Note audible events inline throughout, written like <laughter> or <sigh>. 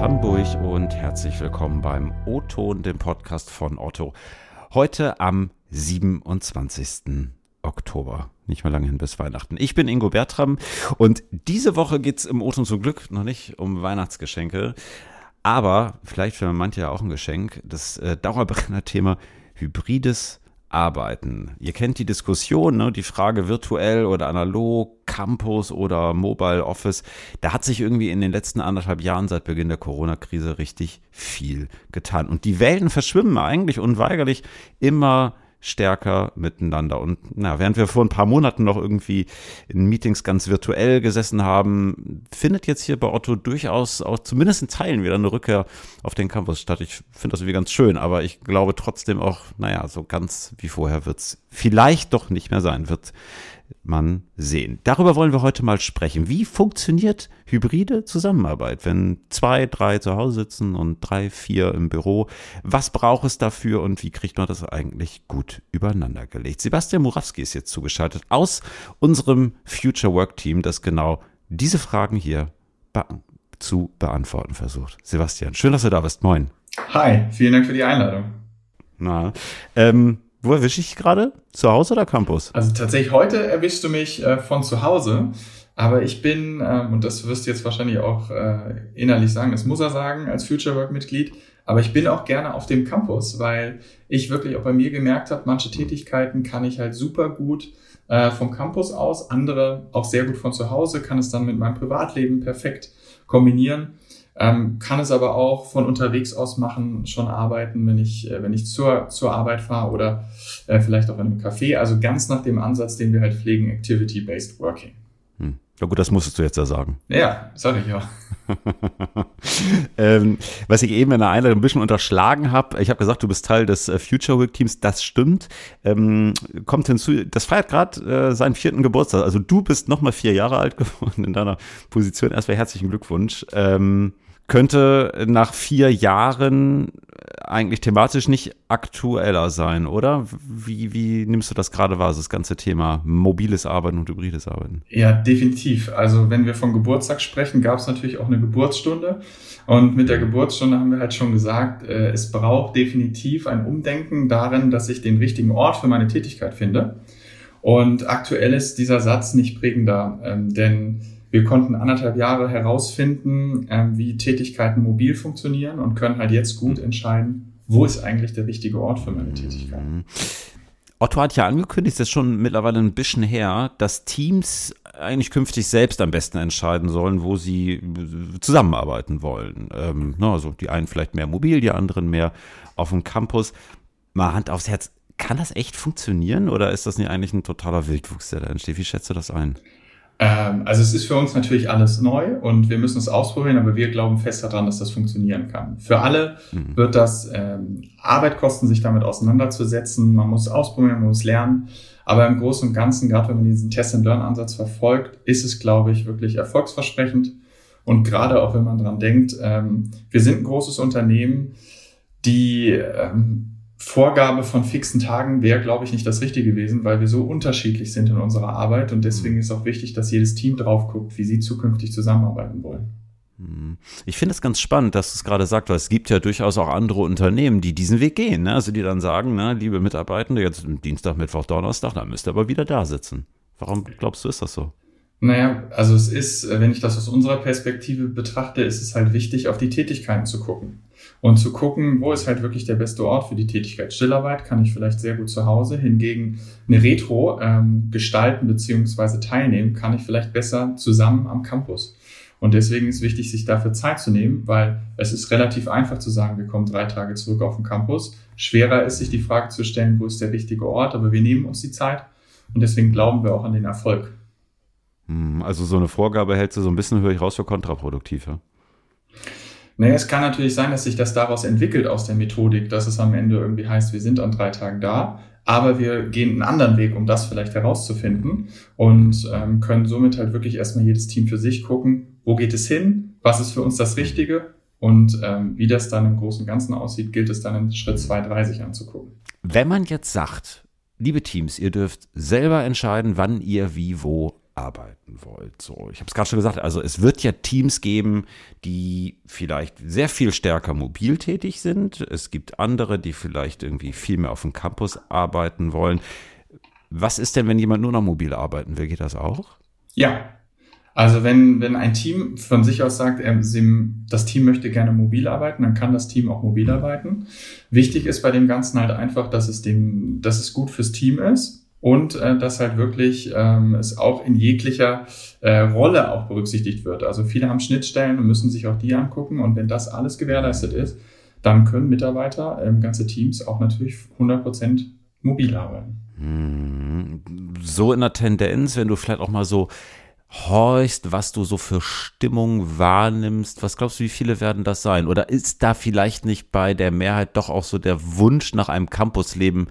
Hamburg und herzlich willkommen beim O-Ton, dem Podcast von Otto. Heute am 27. Oktober. Nicht mehr lange hin bis Weihnachten. Ich bin Ingo Bertram und diese Woche geht es im O-Ton zum Glück noch nicht um Weihnachtsgeschenke. Aber vielleicht für manche ja auch ein Geschenk, das äh, Dauerbrenner-Thema hybrides arbeiten. Ihr kennt die Diskussion, ne? die Frage virtuell oder analog, Campus oder Mobile Office. Da hat sich irgendwie in den letzten anderthalb Jahren seit Beginn der Corona-Krise richtig viel getan. Und die Welten verschwimmen eigentlich unweigerlich immer stärker miteinander. Und na, während wir vor ein paar Monaten noch irgendwie in Meetings ganz virtuell gesessen haben, findet jetzt hier bei Otto durchaus auch zumindest in Teilen wieder eine Rückkehr auf den Campus statt. Ich finde das irgendwie ganz schön, aber ich glaube trotzdem auch, naja, so ganz wie vorher wird es vielleicht doch nicht mehr sein, wird man sehen. Darüber wollen wir heute mal sprechen. Wie funktioniert hybride Zusammenarbeit, wenn zwei, drei zu Hause sitzen und drei, vier im Büro? Was braucht es dafür und wie kriegt man das eigentlich gut übereinander gelegt? Sebastian Murawski ist jetzt zugeschaltet aus unserem Future Work Team, das genau diese Fragen hier be zu beantworten versucht. Sebastian, schön, dass du da bist. Moin. Hi, vielen Dank für die Einladung. Na, ähm, wo erwische ich gerade? Zu Hause oder Campus? Also tatsächlich heute erwischst du mich äh, von zu Hause. Aber ich bin, ähm, und das wirst du jetzt wahrscheinlich auch äh, innerlich sagen, das muss er sagen als Future Work Mitglied, aber ich bin auch gerne auf dem Campus, weil ich wirklich auch bei mir gemerkt habe, manche Tätigkeiten kann ich halt super gut äh, vom Campus aus, andere auch sehr gut von zu Hause, kann es dann mit meinem Privatleben perfekt kombinieren. Ähm, kann es aber auch von unterwegs aus machen, schon arbeiten, wenn ich, äh, wenn ich zur, zur Arbeit fahre oder äh, vielleicht auch in einem Café. Also ganz nach dem Ansatz, den wir halt pflegen, Activity-Based Working. Hm. Ja gut, das musstest du jetzt ja sagen. Ja, sag ich auch. <laughs> ähm, was ich eben in der Einleitung ein bisschen unterschlagen habe, ich habe gesagt, du bist Teil des äh, Future Week Teams, das stimmt. Ähm, kommt hinzu, das feiert gerade äh, seinen vierten Geburtstag. Also du bist noch mal vier Jahre alt <laughs> geworden in deiner Position. Erstmal herzlichen Glückwunsch. Ähm, könnte nach vier Jahren eigentlich thematisch nicht aktueller sein, oder? Wie, wie nimmst du das gerade wahr, das ganze Thema mobiles Arbeiten und hybrides Arbeiten? Ja, definitiv. Also wenn wir von Geburtstag sprechen, gab es natürlich auch eine Geburtsstunde. Und mit der Geburtsstunde haben wir halt schon gesagt, äh, es braucht definitiv ein Umdenken darin, dass ich den richtigen Ort für meine Tätigkeit finde. Und aktuell ist dieser Satz nicht prägender, ähm, denn wir konnten anderthalb Jahre herausfinden, ähm, wie Tätigkeiten mobil funktionieren und können halt jetzt gut entscheiden, wo ist eigentlich der richtige Ort für meine Tätigkeit. Mhm. Otto hat ja angekündigt, das ist schon mittlerweile ein bisschen her, dass Teams eigentlich künftig selbst am besten entscheiden sollen, wo sie zusammenarbeiten wollen. Ähm, also die einen vielleicht mehr mobil, die anderen mehr auf dem Campus. Mal Hand aufs Herz, kann das echt funktionieren oder ist das nicht eigentlich ein totaler Wildwuchs, der da entsteht? Wie schätzt du das ein? Ähm, also es ist für uns natürlich alles neu und wir müssen es ausprobieren, aber wir glauben fest daran, dass das funktionieren kann. Für alle mhm. wird das ähm, Arbeit kosten, sich damit auseinanderzusetzen. Man muss ausprobieren, man muss lernen. Aber im Großen und Ganzen, gerade wenn man diesen Test-and-Learn-Ansatz verfolgt, ist es, glaube ich, wirklich erfolgsversprechend. Und gerade auch wenn man dran denkt, ähm, wir sind ein großes Unternehmen, die ähm, Vorgabe von fixen Tagen wäre, glaube ich, nicht das Richtige gewesen, weil wir so unterschiedlich sind in unserer Arbeit und deswegen mhm. ist auch wichtig, dass jedes Team drauf guckt, wie sie zukünftig zusammenarbeiten wollen. Mhm. Ich finde es ganz spannend, dass du es gerade sagst, weil es gibt ja durchaus auch andere Unternehmen, die diesen Weg gehen. Ne? Also die dann sagen, ne, liebe Mitarbeitende, jetzt Dienstag, Mittwoch, Donnerstag, dann müsst ihr aber wieder da sitzen. Warum glaubst du, ist das so? Naja, also es ist, wenn ich das aus unserer Perspektive betrachte, ist es halt wichtig, auf die Tätigkeiten zu gucken. Und zu gucken, wo ist halt wirklich der beste Ort für die Tätigkeit. Stillarbeit kann ich vielleicht sehr gut zu Hause. Hingegen eine Retro ähm, gestalten beziehungsweise teilnehmen kann ich vielleicht besser zusammen am Campus. Und deswegen ist wichtig, sich dafür Zeit zu nehmen, weil es ist relativ einfach zu sagen, wir kommen drei Tage zurück auf den Campus. Schwerer ist, sich die Frage zu stellen, wo ist der richtige Ort, aber wir nehmen uns die Zeit und deswegen glauben wir auch an den Erfolg. Hm, also so eine Vorgabe hältst du so ein bisschen, höre ich raus, für kontraproduktiv. Ja? Naja, es kann natürlich sein, dass sich das daraus entwickelt aus der Methodik, dass es am Ende irgendwie heißt, wir sind an drei Tagen da, aber wir gehen einen anderen Weg, um das vielleicht herauszufinden und ähm, können somit halt wirklich erstmal jedes Team für sich gucken, wo geht es hin, was ist für uns das Richtige und ähm, wie das dann im Großen und Ganzen aussieht, gilt es dann in Schritt zwei, drei sich anzugucken. Wenn man jetzt sagt, liebe Teams, ihr dürft selber entscheiden, wann ihr wie wo arbeiten wollt. So, ich habe es gerade schon gesagt, also es wird ja Teams geben, die vielleicht sehr viel stärker mobil tätig sind. Es gibt andere, die vielleicht irgendwie viel mehr auf dem Campus arbeiten wollen. Was ist denn, wenn jemand nur noch mobil arbeiten will? Geht das auch? Ja. Also wenn, wenn ein Team von sich aus sagt, er, sie, das Team möchte gerne mobil arbeiten, dann kann das Team auch mobil arbeiten. Wichtig ist bei dem Ganzen halt einfach, dass es dem, dass es gut fürs Team ist und äh, dass halt wirklich ähm, es auch in jeglicher äh, Rolle auch berücksichtigt wird. Also viele haben Schnittstellen und müssen sich auch die angucken und wenn das alles gewährleistet ist, dann können Mitarbeiter, ähm, ganze Teams auch natürlich 100% mobil arbeiten. Hm, so in der Tendenz, wenn du vielleicht auch mal so horchst, was du so für Stimmung wahrnimmst, was glaubst du, wie viele werden das sein? Oder ist da vielleicht nicht bei der Mehrheit doch auch so der Wunsch nach einem Campusleben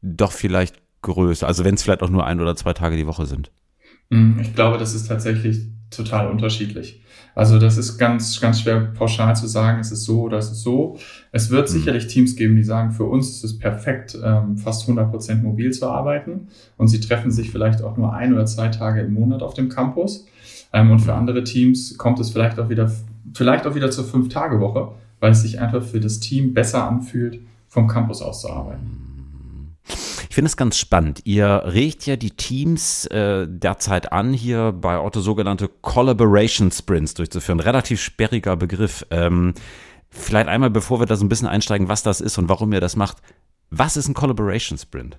doch vielleicht größer? Also wenn es vielleicht auch nur ein oder zwei Tage die Woche sind. Hm, ich glaube, das ist tatsächlich total unterschiedlich. Also das ist ganz, ganz schwer pauschal zu sagen, es ist so oder es ist so. Es wird mhm. sicherlich Teams geben, die sagen, für uns ist es perfekt, ähm, fast 100 Prozent mobil zu arbeiten. Und sie treffen sich vielleicht auch nur ein oder zwei Tage im Monat auf dem Campus. Ähm, und für andere Teams kommt es vielleicht auch wieder, vielleicht auch wieder zur Fünf-Tage-Woche, weil es sich einfach für das Team besser anfühlt, vom Campus aus zu arbeiten. Ich finde es ganz spannend. Ihr regt ja die Teams äh, derzeit an, hier bei Otto sogenannte Collaboration Sprints durchzuführen. Relativ sperriger Begriff. Ähm, vielleicht einmal, bevor wir da so ein bisschen einsteigen, was das ist und warum ihr das macht. Was ist ein Collaboration Sprint?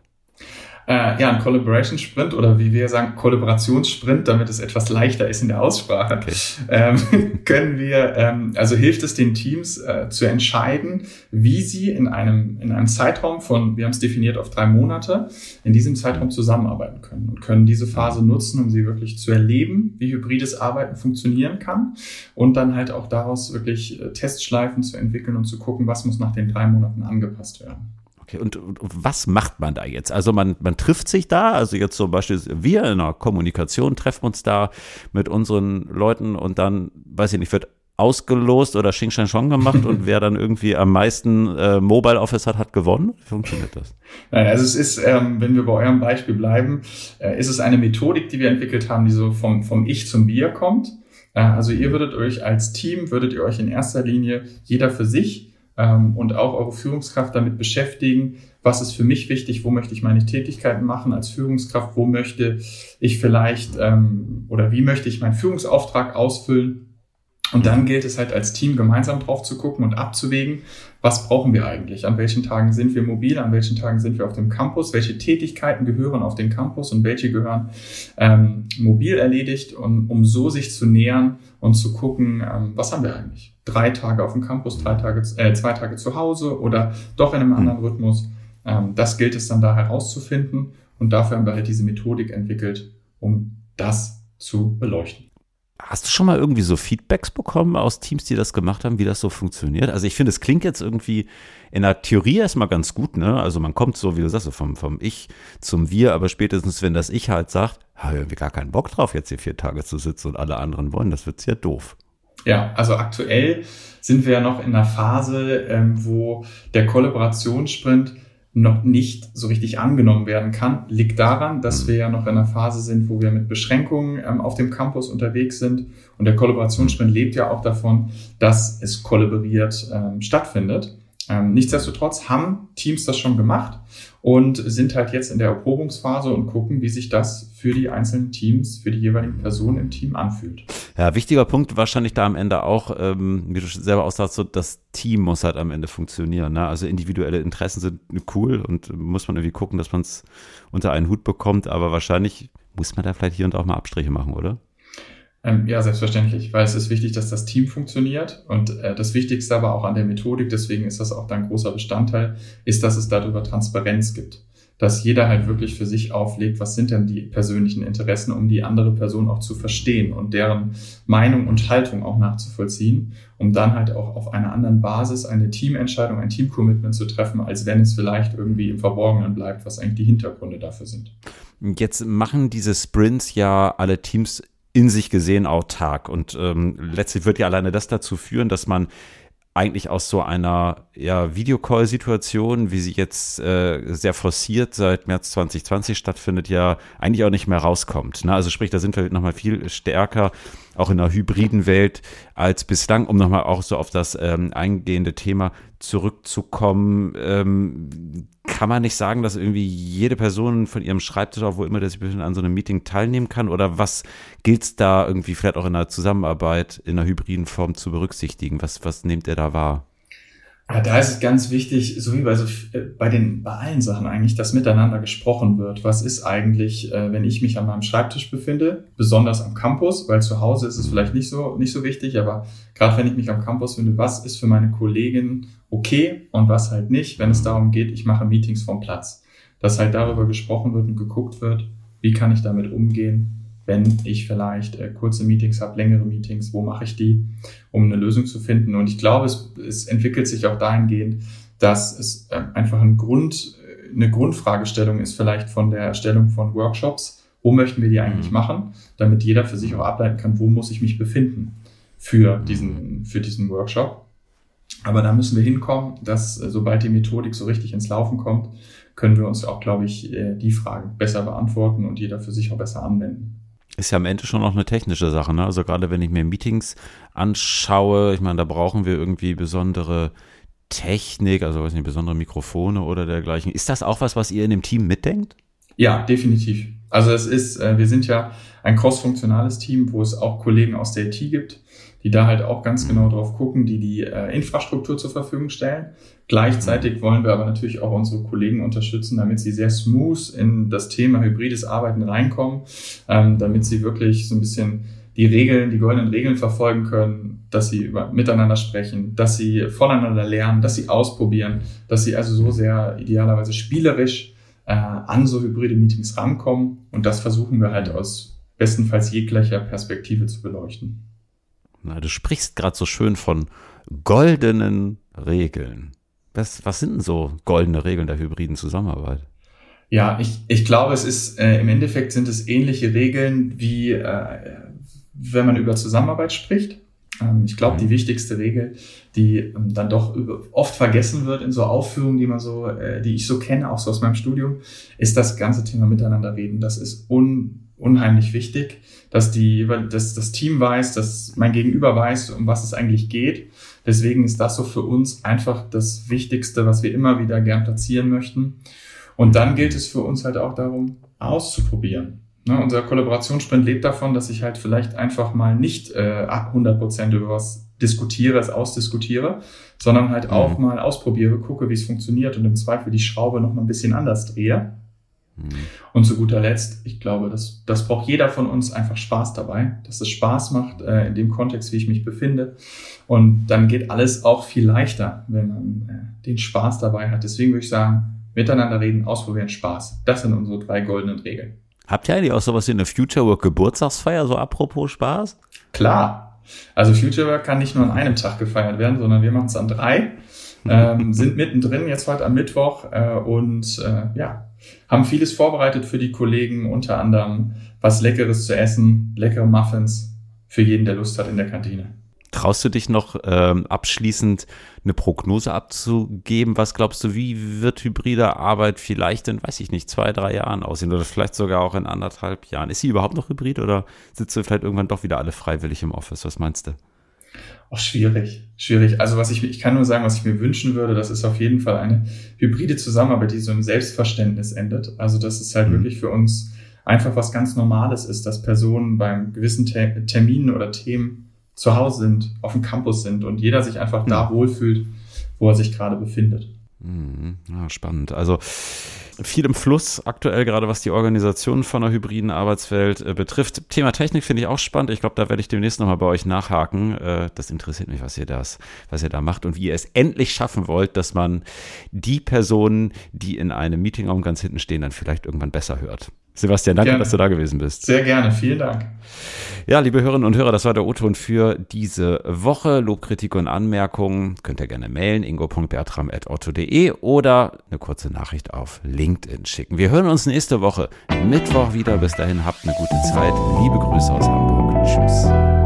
Äh, ja, ein Collaboration Sprint oder wie wir sagen, Kollaborationssprint, damit es etwas leichter ist in der Aussprache, okay. ähm, <laughs> können wir, ähm, also hilft es den Teams äh, zu entscheiden, wie sie in einem, in einem Zeitraum von, wir haben es definiert auf drei Monate, in diesem Zeitraum zusammenarbeiten können und können diese Phase nutzen, um sie wirklich zu erleben, wie hybrides Arbeiten funktionieren kann und dann halt auch daraus wirklich äh, Testschleifen zu entwickeln und zu gucken, was muss nach den drei Monaten angepasst werden. Okay, und, und, was macht man da jetzt? Also man, man trifft sich da, also jetzt zum Beispiel wir in der Kommunikation treffen uns da mit unseren Leuten und dann, weiß ich nicht, wird ausgelost oder Xing Shang Chong gemacht und <laughs> wer dann irgendwie am meisten äh, Mobile Office hat, hat gewonnen? Wie funktioniert das? Nein, also es ist, ähm, wenn wir bei eurem Beispiel bleiben, äh, ist es eine Methodik, die wir entwickelt haben, die so vom, vom Ich zum Wir kommt. Äh, also ihr würdet euch als Team, würdet ihr euch in erster Linie jeder für sich ähm, und auch eure Führungskraft damit beschäftigen, was ist für mich wichtig, wo möchte ich meine Tätigkeiten machen als Führungskraft, wo möchte ich vielleicht ähm, oder wie möchte ich meinen Führungsauftrag ausfüllen. Und dann gilt es halt als Team gemeinsam drauf zu gucken und abzuwägen, was brauchen wir eigentlich? An welchen Tagen sind wir mobil? An welchen Tagen sind wir auf dem Campus? Welche Tätigkeiten gehören auf den Campus und welche gehören ähm, mobil erledigt? Und um so sich zu nähern und zu gucken, ähm, was haben wir eigentlich? drei Tage auf dem Campus, drei Tage, äh, zwei Tage zu Hause oder doch in einem anderen hm. Rhythmus. Ähm, das gilt es dann da herauszufinden und dafür haben wir halt diese Methodik entwickelt, um das zu beleuchten. Hast du schon mal irgendwie so Feedbacks bekommen aus Teams, die das gemacht haben, wie das so funktioniert? Also ich finde, es klingt jetzt irgendwie in der Theorie erstmal ganz gut, ne? Also man kommt so, wie du sagst, vom, vom Ich zum Wir, aber spätestens, wenn das Ich halt sagt, haben wir gar keinen Bock drauf, jetzt hier vier Tage zu sitzen und alle anderen wollen, das wird sehr doof. Ja, also aktuell sind wir ja noch in einer Phase, ähm, wo der Kollaborationssprint noch nicht so richtig angenommen werden kann, liegt daran, dass mhm. wir ja noch in einer Phase sind, wo wir mit Beschränkungen ähm, auf dem Campus unterwegs sind. Und der Kollaborationssprint lebt ja auch davon, dass es kollaboriert ähm, stattfindet. Ähm, nichtsdestotrotz haben Teams das schon gemacht und sind halt jetzt in der Erprobungsphase und gucken, wie sich das für die einzelnen Teams, für die jeweiligen Personen im Team anfühlt. Ja, wichtiger Punkt wahrscheinlich da am Ende auch, ähm, wie du selber aussagst, so das Team muss halt am Ende funktionieren. Ne? Also individuelle Interessen sind cool und muss man irgendwie gucken, dass man es unter einen Hut bekommt, aber wahrscheinlich muss man da vielleicht hier und auch mal Abstriche machen, oder? Ähm, ja, selbstverständlich, weil es ist wichtig, dass das Team funktioniert und äh, das Wichtigste aber auch an der Methodik, deswegen ist das auch ein großer Bestandteil, ist, dass es darüber Transparenz gibt. Dass jeder halt wirklich für sich auflegt, was sind denn die persönlichen Interessen, um die andere Person auch zu verstehen und deren Meinung und Haltung auch nachzuvollziehen, um dann halt auch auf einer anderen Basis eine Teamentscheidung, ein Teamcommitment zu treffen, als wenn es vielleicht irgendwie im Verborgenen bleibt, was eigentlich die Hintergründe dafür sind. Jetzt machen diese Sprints ja alle Teams in sich gesehen autark. Und ähm, letztlich wird ja alleine das dazu führen, dass man eigentlich aus so einer ja, Videocall-Situation, wie sie jetzt äh, sehr forciert seit März 2020 stattfindet, ja eigentlich auch nicht mehr rauskommt. Ne? Also sprich, da sind wir nochmal viel stärker, auch in einer hybriden Welt als bislang, um nochmal auch so auf das ähm, eingehende Thema zurückzukommen. Ähm, kann man nicht sagen, dass irgendwie jede Person von ihrem Schreibtisch, auch wo immer sich befindet, an so einem Meeting teilnehmen kann? Oder was gilt es da irgendwie vielleicht auch in der Zusammenarbeit in einer hybriden Form zu berücksichtigen? Was, was nehmt ihr da wahr? Ja, da ist es ganz wichtig, so wie bei, so, äh, bei, den, bei allen Sachen eigentlich, dass miteinander gesprochen wird. Was ist eigentlich, äh, wenn ich mich an meinem Schreibtisch befinde, besonders am Campus, weil zu Hause ist es vielleicht nicht so, nicht so wichtig, aber gerade wenn ich mich am Campus finde, was ist für meine Kollegin okay und was halt nicht, wenn es mhm. darum geht, ich mache Meetings vom Platz. Dass halt darüber gesprochen wird und geguckt wird, wie kann ich damit umgehen, wenn ich vielleicht äh, kurze Meetings habe, längere Meetings, wo mache ich die, um eine Lösung zu finden. Und ich glaube, es, es entwickelt sich auch dahingehend, dass es äh, einfach ein Grund, eine Grundfragestellung ist, vielleicht von der Erstellung von Workshops. Wo möchten wir die eigentlich mhm. machen, damit jeder für sich auch ableiten kann, wo muss ich mich befinden für diesen, für diesen Workshop. Aber da müssen wir hinkommen, dass äh, sobald die Methodik so richtig ins Laufen kommt, können wir uns auch, glaube ich, äh, die Fragen besser beantworten und jeder für sich auch besser anwenden ist ja am Ende schon noch eine technische Sache. Ne? Also gerade wenn ich mir Meetings anschaue, ich meine, da brauchen wir irgendwie besondere Technik, also weiß nicht, besondere Mikrofone oder dergleichen. Ist das auch was, was ihr in dem Team mitdenkt? Ja, definitiv. Also es ist, äh, wir sind ja ein cross-funktionales Team, wo es auch Kollegen aus der IT gibt, die da halt auch ganz genau drauf gucken, die die äh, Infrastruktur zur Verfügung stellen. Gleichzeitig wollen wir aber natürlich auch unsere Kollegen unterstützen, damit sie sehr smooth in das Thema hybrides Arbeiten reinkommen, ähm, damit sie wirklich so ein bisschen die Regeln, die goldenen Regeln verfolgen können, dass sie über, miteinander sprechen, dass sie voneinander lernen, dass sie ausprobieren, dass sie also so sehr idealerweise spielerisch äh, an so hybride Meetings rankommen. Und das versuchen wir halt aus bestenfalls jeglicher Perspektive zu beleuchten. Na, du sprichst gerade so schön von goldenen Regeln. Was, was sind denn so goldene Regeln der hybriden Zusammenarbeit? Ja, ich, ich glaube, es ist äh, im Endeffekt sind es ähnliche Regeln wie äh, wenn man über Zusammenarbeit spricht. Ähm, ich glaube, die mhm. wichtigste Regel, die ähm, dann doch oft vergessen wird in so Aufführungen, die man so, äh, die ich so kenne, auch so aus meinem Studium, ist das ganze Thema Miteinander reden. Das ist un, unheimlich wichtig, dass die, dass das Team weiß, dass mein Gegenüber weiß, um was es eigentlich geht. Deswegen ist das so für uns einfach das Wichtigste, was wir immer wieder gern platzieren möchten. Und dann gilt es für uns halt auch darum, auszuprobieren. Ne, unser Kollaborationssprint lebt davon, dass ich halt vielleicht einfach mal nicht äh, 100% über was diskutiere, es ausdiskutiere, sondern halt mhm. auch mal ausprobiere, gucke, wie es funktioniert und im Zweifel die Schraube noch mal ein bisschen anders drehe. Mhm. Und zu guter Letzt, ich glaube, das, das braucht jeder von uns einfach Spaß dabei, dass es Spaß macht äh, in dem Kontext, wie ich mich befinde. Und dann geht alles auch viel leichter, wenn man äh, den Spaß dabei hat. Deswegen würde ich sagen, miteinander reden, ausprobieren, Spaß. Das sind unsere drei goldenen Regeln. Habt ihr eigentlich auch sowas wie eine Future Work Geburtstagsfeier, so apropos Spaß? Klar. Also Future Work kann nicht nur an einem Tag gefeiert werden, sondern wir machen es an drei. ähm, sind mittendrin jetzt heute am Mittwoch äh, und äh, ja, haben vieles vorbereitet für die Kollegen, unter anderem was Leckeres zu essen, leckere Muffins für jeden, der Lust hat in der Kantine. Traust du dich noch ähm, abschließend eine Prognose abzugeben? Was glaubst du, wie wird hybride Arbeit vielleicht in, weiß ich nicht, zwei, drei Jahren aussehen oder vielleicht sogar auch in anderthalb Jahren? Ist sie überhaupt noch hybrid oder sitzen wir vielleicht irgendwann doch wieder alle freiwillig im Office? Was meinst du? Auch schwierig, schwierig. Also was ich, ich kann nur sagen, was ich mir wünschen würde, das ist auf jeden Fall eine hybride Zusammenarbeit, die so im Selbstverständnis endet. Also dass es halt mhm. wirklich für uns einfach was ganz Normales ist, dass Personen beim gewissen Terminen oder Themen zu Hause sind, auf dem Campus sind und jeder sich einfach da mhm. wohlfühlt, wo er sich gerade befindet. Mhm. Ja, spannend. Also viel im Fluss aktuell, gerade was die Organisation von einer hybriden Arbeitswelt äh, betrifft. Thema Technik finde ich auch spannend. Ich glaube, da werde ich demnächst nochmal bei euch nachhaken. Äh, das interessiert mich, was ihr das, was ihr da macht und wie ihr es endlich schaffen wollt, dass man die Personen, die in einem Meetingraum ganz hinten stehen, dann vielleicht irgendwann besser hört. Sebastian, danke, gerne. dass du da gewesen bist. Sehr gerne, vielen Dank. Ja, liebe Hörerinnen und Hörer, das war der O-Ton für diese Woche. Lob, Kritik und Anmerkungen könnt ihr gerne mailen, ingo.bertram.otto.de oder eine kurze Nachricht auf LinkedIn schicken. Wir hören uns nächste Woche Mittwoch wieder. Bis dahin habt eine gute Zeit. Liebe Grüße aus Hamburg. Tschüss.